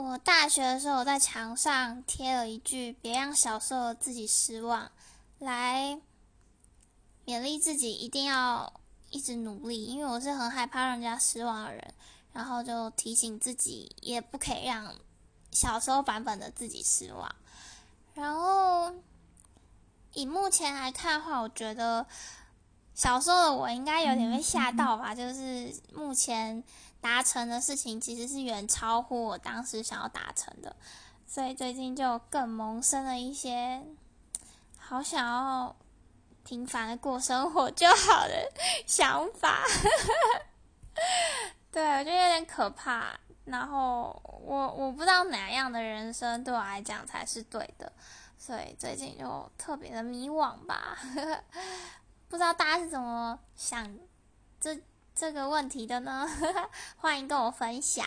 我大学的时候在墙上贴了一句“别让小时候的自己失望”，来勉励自己一定要一直努力，因为我是很害怕让人家失望的人。然后就提醒自己，也不可以让小时候版本的自己失望。然后以目前来看的话，我觉得小时候的我应该有点被吓到吧，就是目前。达成的事情其实是远超乎我当时想要达成的，所以最近就更萌生了一些好想要平凡的过生活就好的想法。对，我觉得有点可怕。然后我我不知道哪样的人生对我来讲才是对的，所以最近就特别的迷惘吧。不知道大家是怎么想这？这个问题的呢，欢迎跟我分享。